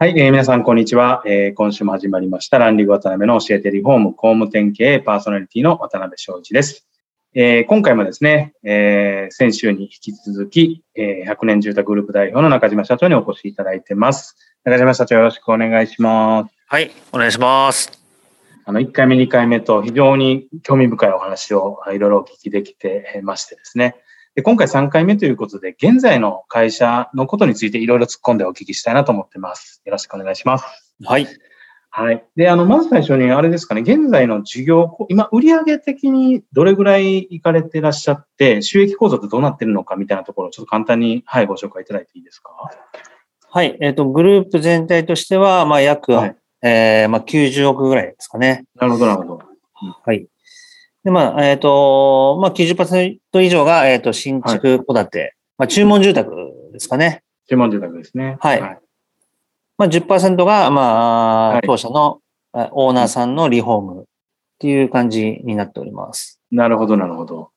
はい、えー、皆さん、こんにちは、えー。今週も始まりました、ランリグ渡辺の教えてリフォーム工務店経営パーソナリティの渡辺翔一です。えー、今回もですね、えー、先週に引き続き、えー、100年住宅グループ代表の中島社長にお越しいただいてます。中島社長、よろしくお願いします。はい、お願いします。あの、1回目、2回目と非常に興味深いお話をいろいろお聞きできてましてですね、で今回3回目ということで、現在の会社のことについていろいろ突っ込んでお聞きしたいなと思ってます。よろしくお願いします。はい。はい。で、あの、まず最初にあれですかね、現在の事業、今、売上的にどれぐらい行かれてらっしゃって、収益構造ってどうなってるのかみたいなところをちょっと簡単に、はい、ご紹介いただいていいですか？はい。えっ、ー、と、グループ全体としては、まあ、約、はい、えー、まあ、90億ぐらいですかね。なるほど、なるほど。はい。で、まあ、えっ、ー、と、まあ、90%以上が、えっ、ー、と、新築戸建て、はい、まあ、注文住宅ですかね。注文住宅ですね。はい。はい、まあ、10%が、まあ、当社のオーナーさんのリフォームっていう感じになっております。なるほど、なるほど。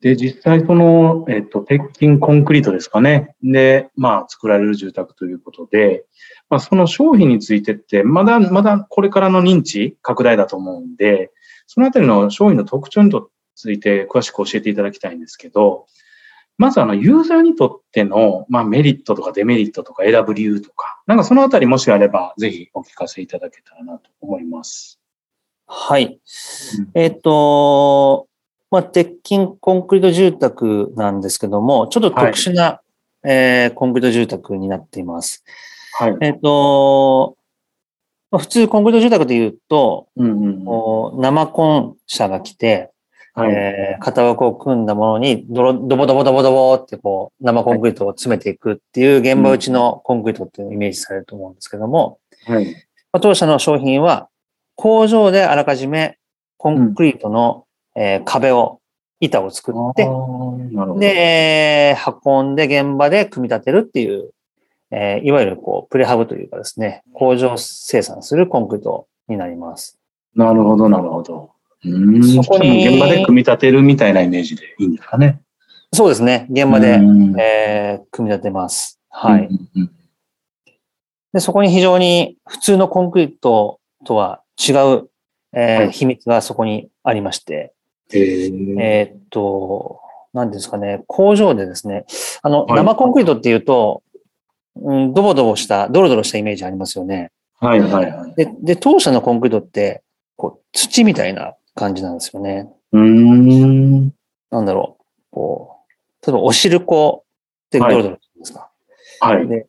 で、実際その、えっ、ー、と、鉄筋コンクリートですかね。で、まあ、作られる住宅ということで、まあ、その商品についてって、まだ、まだこれからの認知拡大だと思うんで、そのあたりの商品の特徴について詳しく教えていただきたいんですけど、まずあの、ユーザーにとっての、まあ、メリットとかデメリットとか選ぶ理由とか、なんかそのあたりもしあれば、ぜひお聞かせいただけたらなと思います。はい。えっ、と、まあ、鉄筋コンクリート住宅なんですけども、ちょっと特殊な、はい、えー、コンクリート住宅になっています。はい。えっ、と、まあ、普通コンクリート住宅で言うと、うんうん、生コン車が来て、はい、えー、型枠を組んだものにドロ、ドボドボドボドボってこう、生コンクリートを詰めていくっていう現場打ちのコンクリートっていうのをイメージされると思うんですけども、はい、まあ、当社の商品は工場であらかじめコンクリートの、うん、えー、壁を、板を作って、で、運んで現場で組み立てるっていうえー、いわゆるこう、プレハブというかですね、工場生産するコンクリートになります。なるほど、なるほど。うんそこに。現場で組み立てるみたいなイメージでいいんですかね。そうですね。現場で、えー、組み立てます。はい。で、そこに非常に普通のコンクリートとは違う、えー、はい、秘密がそこにありまして、えー、えー、っと、何ですかね、工場でですね、あの、生コンクリートっていうと、うん、ドボドボした、ドロドロしたイメージありますよね。はいはいはい。で、で当社のコンクリートって、こう、土みたいな感じなんですよね。うん。なんだろう。こう、例えばお汁粉ってドロドロですか。はい。で、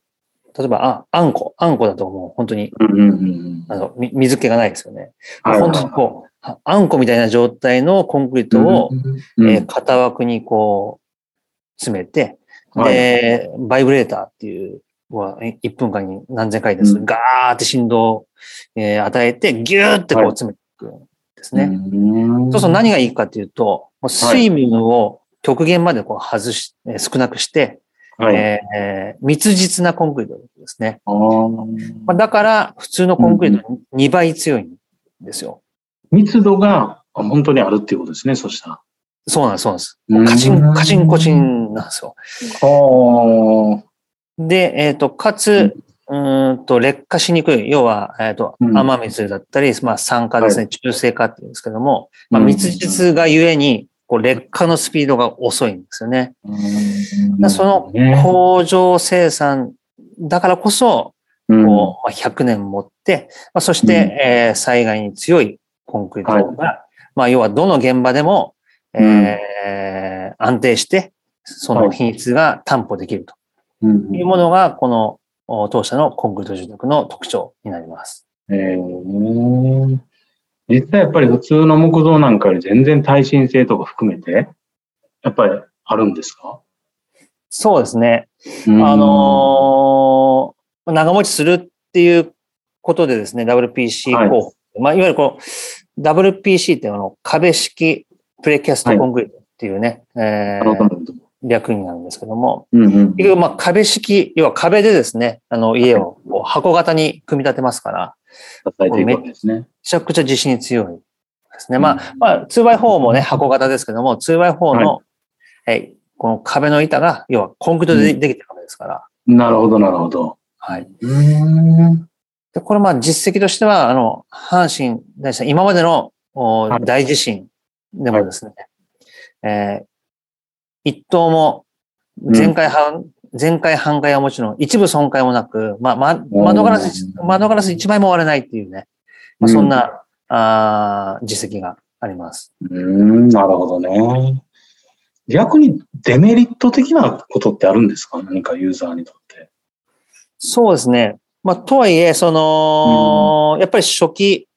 例えば、あ、あんこ。あんこだともう本当に、うんうんうん、あの水気がないですよね。はい、本当にこう、あんこみたいな状態のコンクリートを、うんうん、えー、型枠にこう、詰めて、で、バイブレーターっていうは1分間に何千回です。ガーって振動を、えー、与えて、ギューってこう詰めていくんですね。はい、そうすると何がいいかっていうと、水分を極限までこう外し、少なくして、はい、えー、密実なコンクリートですね。まあ、だから、普通のコンクリートに2倍強いんですよ。密度が本当にあるっていうことですね、そしたら。そうなんです、そうなんです。もうカチン、カチンコチンなんですよ。で、えっ、ー、と、かつ、うん。と、劣化しにくい。要は、えっ、ー、と、雨水だったり、まあ、酸化ですね、中性化って言うんですけども、まあ、密実がゆえに、こう、劣化のスピードが遅いんですよね。その工場生産だからこそ、こう、100年持って、まあ、そして、えー、災害に強いコンクリートが、まあ、要はどの現場でも、えー、安定して、その品質が担保できると。いうものが、この当社のコンクリート住宅の特徴になります。えー、実際やっぱり普通の木造なんかより全然耐震性とか含めて、やっぱりあるんですか？そうですね。あのー、長持ちするっていうことでですね、WPC 候補。まあ、いわゆるこの WPC っていうの壁式プレキャストコンクリートっていうね、えー、略になるんですけども、うんうん。結局まあ壁式、要は壁でですね、あの家を箱型に組み立てますから、支えてい。めちゃくちゃ地震に強いですね。まあ、まあ、2x4 もね、箱型ですけども、2x4 の、えこの壁の板が、要はコンクリートでできてるわけですから。なるほど、なるほど。はい。うーん。で、これまあ実績としては、あの、阪神大震災、今までの大地震でもですね、えー一棟も全壊半、全壊半壊はもちろん、一部損壊もなく、まあ、ま、窓ガラス、うん窓ガラス一枚も割れないっていうね、まあ、そんな、あー実績があります。うーん、なるほどね。逆にデメリット的なことってあるんですか？何かユーザーにとって。そうですね。まあ、とはいえ、その、やっぱり初期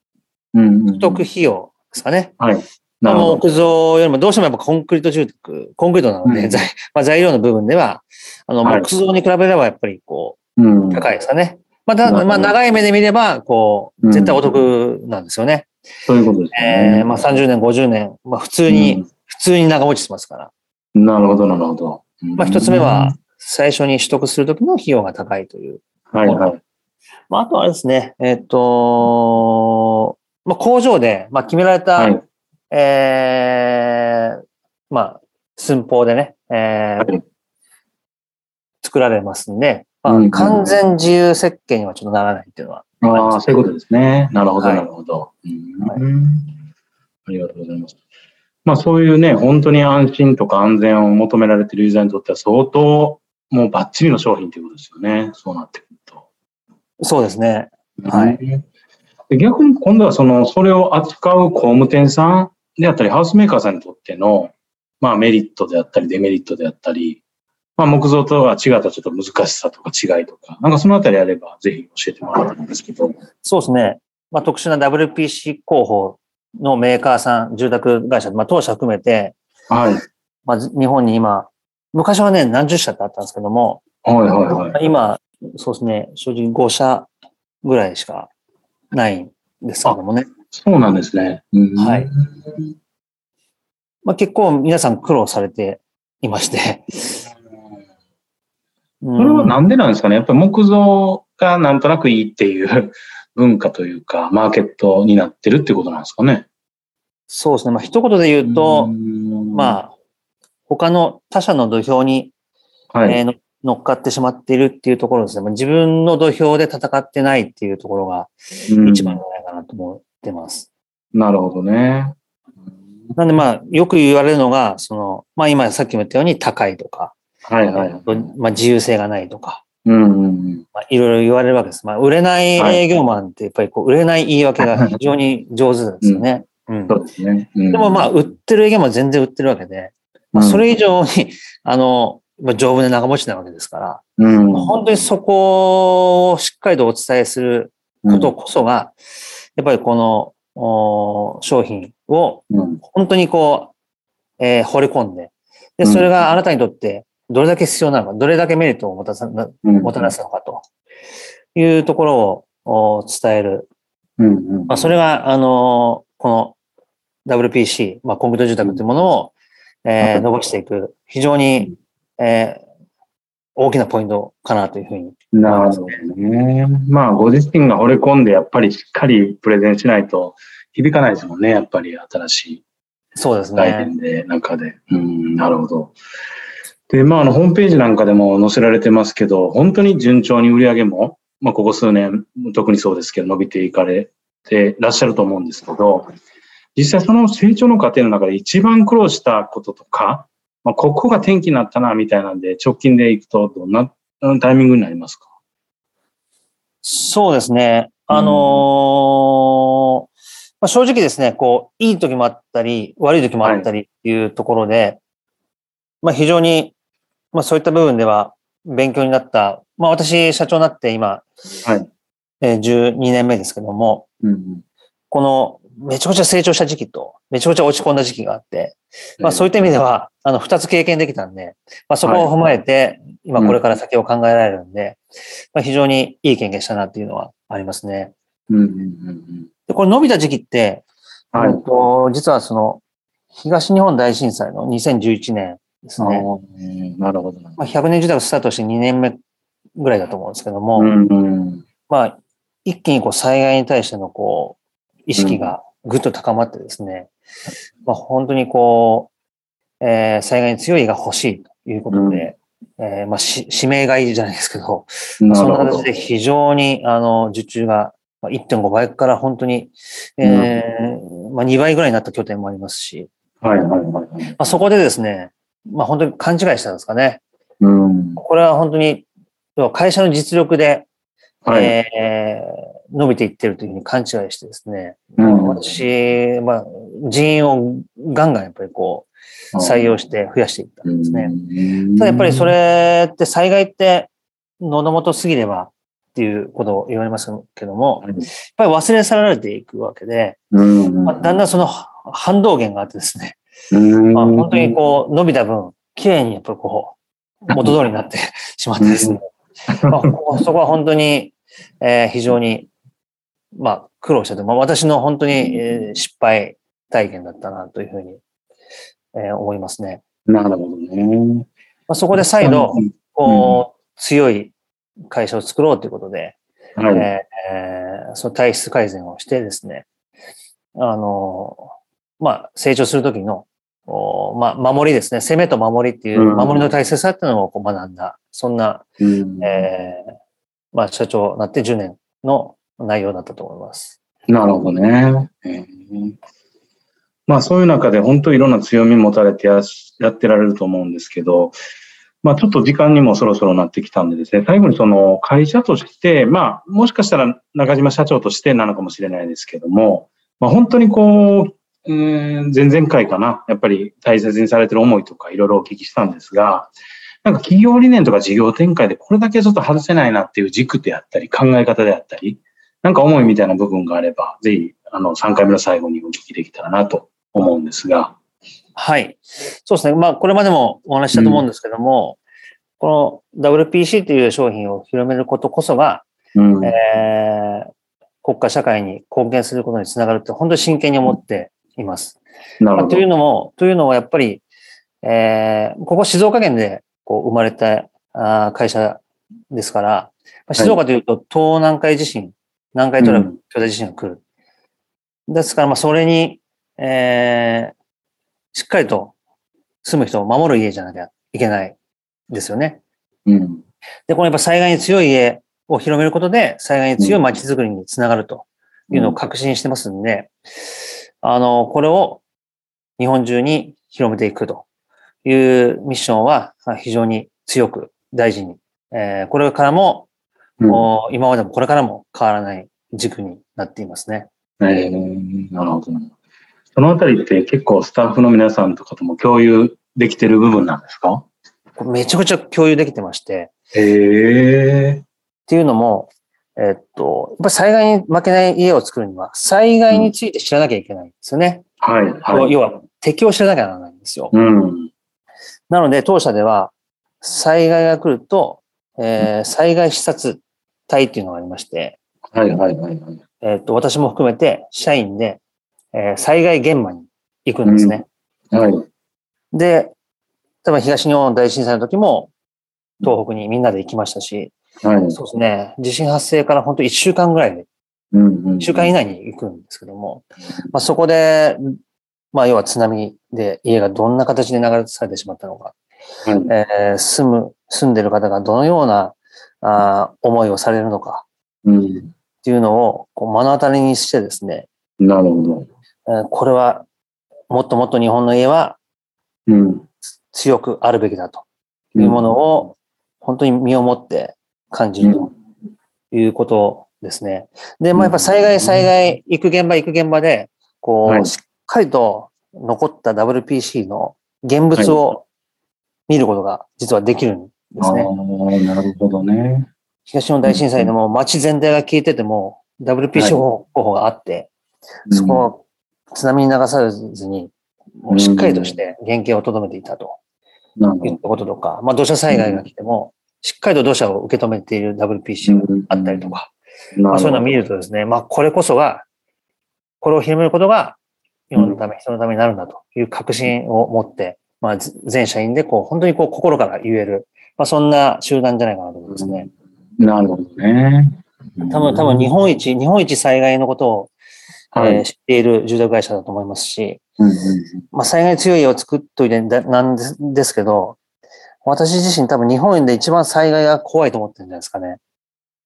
うんうんうん取得費用ですかね。はい。まあ、なるほど。木造よりもどうしてもやっぱコンクリート住宅、コンクリートなので、うん材まあ、材料の部分では、あの、はい木造に比べればやっぱりこう高いですかね。まあ、ただ、まあ、長い目で見れば、こう、うん絶対お得なんですよね。そういうことですね。えーまあ、30年、50年、まあ、普通に、普通に長持ちしてますから。うんなるほど、なるほど。まあ、一つ目は、最初に取得するときの費用が高いという。うん、はいはい。まあ、あとはですね、えっ、と、まあ、工場で、まあ、決められた、はい。えーまあ、寸法でね、えーはい作られますんで、まあうん完全自由設計にはちょっとならないっていうのは。ああ、そういうことですね。なるほど、はいなるほど。ありがとうございます。まあそういうね、本当に安心とか安全を求められているユーザーにとっては相当もうバッチリの商品ということですよね。そうなってくると。そうですね。はい逆に今度はその、それを扱う工務店さんであったり、ハウスメーカーさんにとっての、まあメリットであったり、デメリットであったり、まあ木造とは違ったちょっと難しさとか違いとか、なんかそのあたりあればぜひ教えてもらいたいんですけど。そうですね。まあ、特殊な WPC 候補のメーカーさん、住宅会社、まあ、当社含めて、はい。まあ、日本に今、昔はね、何十社ってあったんですけども、はいはいはい。今、そうですね、正直5社ぐらいしかないんですけどもね。そうなんですね。うんはい。まあ、結構皆さん苦労されていまして。そ それはなんでなんですかねやっぱり木造がなんとなくいいっていう 文化というか、マーケットになってるってことなんですかね。そうですね。まあ、一言で言うと、まあ、あ、他の他社の土俵に、はい。えーの乗っかってしまっているっていうところですね。まあ自分の土俵で戦ってないっていうところがうん一番じゃないかなと思ってます。なるほどね。なんでまあ、よく言われるのが、その、まあ今さっきも言ったように高いとか、はいはい。まあ自由性がないとか、うんうんうん。まあ、いろいろ言われるわけです。まあ、売れない営業マンってやっぱりこう、売れない言い訳が非常に上手ですよね。うんそうですね。うんでもまあ、売ってる営業マンは全然売ってるわけで、まあ、それ以上に、あの、まあ丈夫で長持ちなわけですから、うん、本当にそこをしっかりとお伝えすることこそが、やっぱりこのお商品をうん。本当にこう、えー掘り込んで、で、それがあなたにとってどれだけ必要なのか、どれだけメリットをもたさもたらすのかというところをお伝える。まあ、それが、あの、この WPC、まあ、コンクリート住宅というものを、えー伸ばしていく、非常に、えー大きなポイントかなというふうに。なるほどね。まあ、ご自身が惚れ込んで、やっぱりしっかりプレゼンしないと響かないですもんね。やっぱり新しいそうですね。概念で、中で。うん、なるほど。で、まあ、あの、ホームページなんかでも載せられてますけど、本当に順調に売り上げも、まあ、ここ数年、特にそうですけど、伸びていかれてらっしゃると思うんですけど、実際その成長の過程の中で一番苦労したこととか、まあ、ここが転機になったな、みたいなんで、直近でいくと、どんなうんタイミングになりますか？そうですね。あのーまあ、正直ですね、こう、いい時もあったり、悪い時もあったりっていうところで、まあ非常に、まあそういった部分では勉強になった。まあ私、社長になって今、はい。えー12年目ですけども、うんこのめちゃくちゃ成長した時期と、めちゃくちゃ落ち込んだ時期があって、まあそういった意味では、あの、二つ経験できたんで、まあ、そこを踏まえて、今これから先を考えられるんで、まあ、非常にいい経験したなっていうのはありますね。うんうんうんで、これ伸びた時期って、はい。えっと実はその、東日本大震災の2011年ですね。うんなるほど。な。まあ、100年住宅スタートして2年目ぐらいだと思うんですけども、うんうん。まあ、一気にこう災害に対してのこう、意識がぐっと高まってですね、まあ、本当にこう、えー災害に強い家が欲しいということで、えーまあ、し指名買いじゃないですけど、まあそんななるほど形で非常に、あの、受注がまあ1.5倍から本当に、えーまあ、2倍ぐらいになった拠点もありますし、はいはいはいはい。まあ、そこでですね、まあ、本当に勘違いしたんですかね。うん。これは本当に、会社の実力で、はい。えー伸びていってるというふうに勘違いしてですね、うん私、まあ、人員をガンガンやっぱりこう、採用して増やしていったんですね。ただやっぱりそれって災害って喉元すぎればっていうことを言われますけども、はいやっぱり忘れ去られていくわけで、うん。まあ、だんだんその反動源があってですね、うん、まあ、本当にこう伸びた分、綺麗にやっぱりこう、元通りになってしまってですね、まあ、そこは本当に、えー非常に、まあ、苦労したと。まあ、私の本当に、えー失敗体験だったなというふうに、えー思いますね。なるほどね。まあ、そこで再度、こう、強い会社を作ろうということで、はい。えーえーその体質改善をしてですね、あの、まあ、成長するときの、おまあ、守りですね。攻めと守りっていう、うん守りの大切さっていうのをこう学んだ、そんな、うんえーまあ、社長になって10年の内容だったと思います。なるほどね。えーまあそういう中で本当いろんな強み持たれてややってられると思うんですけど、まあちょっと時間にもそろそろなってきたんでですね、最後にその会社として、まあもしかしたら中島社長としてなのかもしれないですけども、まあ本当にこう、えー前々回かな、やっぱり大切にされてる思いとかいろいろお聞きしたんですが、なんか企業理念とか事業展開でこれだけちょっと外せないなっていう軸であったり、考え方であったり、なんか思いみたいな部分があれば、ぜひ、あの、3回目の最後にお聞きできたらなと思うんですが。はい。そうですね。まあ、これまでもお話ししたと思うんですけども、この WPC という商品を広めることこそが、うん。えー国家社会に貢献することにつながるって本当に真剣に思っています。まあ、なるほどという。のも、というのはやっぱり、えーここ静岡県でこう生まれたあー会社ですから、まあ静岡というと東南海地震、南海トラフ巨大地震が来る。ですから、まあそれに、えーしっかりと住む人を守る家じゃなきゃいけないですよね。うん。で、このやっぱ災害に強い家を広めることで、災害に強い街づくりにつながるというのを確信してますんで、あの、これを日本中に広めていくというミッションはあ非常に強く大事に、えーこれからも、うんお今までもこれからも変わらない軸になっていますね。えーなるほど。そのあたりって結構スタッフの皆さんとかとも共有できてる部分なんですか？めちゃくちゃ共有できてまして、へえ。っていうのも、えっと、やっぱり災害に負けない家を作るには、災害について知らなきゃいけないんですよね。はい、はい。要は、敵を知らなきゃならないんですよ。うん。なので、当社では、災害が来ると、えー災害視察隊っていうのがありまして、はい、はい、はい。はいえっと、私も含めて、社員で、えー災害現場に行くんですね。はい。で、多分東日本大震災の時も、東北にみんなで行きましたし、はい。そうですね、地震発生から本当1週間ぐらいでうん、うん。1週間以内に行くんですけども、まあ、そこで、まあ、要は津波で家がどんな形で流れされてしまったのか、はい。えー住む、住んでる方がどのようなあー思いをされるのかうん。っていうのをこう目の当たりにしてですね、なるほど。えーこれはもっともっと日本の家はうん。強くあるべきだというものを本当に身をもって感じるということですね。で、まあやっぱ災害災害行く現場行く現場で、こう、はいしっかりと残った WPC の現物を見ることが実はできるんですね。なるほどね。東日本大震災でも街全体が消えてても WPC はい候補があって、そこを津波に流されずにもうしっかりとして原型をとどめていたと。いったこととか、まあ土砂災害が来ても、しっかりと土砂を受け止めている WPC があったりとか、まあ、そういうのを見るとですね、まあこれこそが、これを広めることが世のため、人のためになるんだという確信を持って、まあ全社員でこう本当にこう心から言える、まあそんな集団じゃないかなと思いますね。なるほどね。多分、多分日本一、日本一災害のことを、はい、えー、知っている住宅会社だと思いますし、うんうん、まあ、災害強い家を作っといてなんですけど、私自身多分日本で一番災害が怖いと思ってるんじゃないですかね。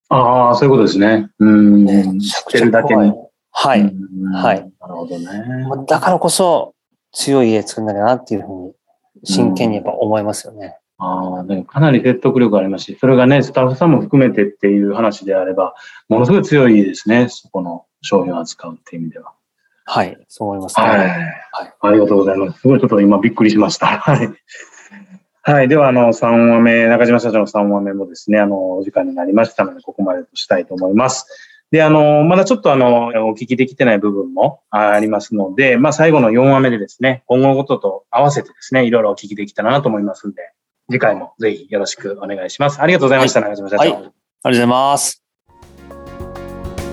ああ、そういうことですね。うん。めちゃくちゃ怖い。はい。はい。なるほどね。だからこそ強い家作んなきゃなっていうふうに真剣にやっぱ思いますよね。ああ、でもかなり説得力ありますし、それがね、スタッフさんも含めてっていう話であれば、ものすごい強いですね、そこの商品を扱うっていう意味では。はい、そう思いますね。はい。はい、ありがとうございます。すごいちょっと今びっくりしました。はい。はい。では、あの、3話目、中島社長の3話目もですね、あの、お時間になりましたので、ここまでとしたいと思います。で、あの、まだちょっとあの、お聞きできてない部分もありますので、まあ、最後の4話目でですね、今後のことと合わせてですね、いろいろお聞きできたらなと思いますんで、次回もぜひよろしくお願いします。ありがとうございました、はい、中島社長、はい。ありがとうございます。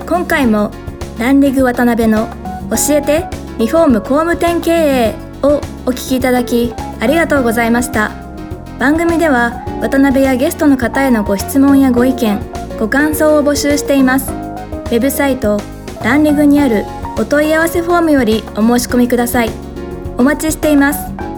今回もランディグ渡辺の教えてリフォーム工務店経営をお聞きいただきありがとうございました。番組では渡辺やゲストの方へのご質問やご意見、ご感想を募集しています。ウェブサイトランリグにあるお問い合わせフォームよりお申し込みください。お待ちしています。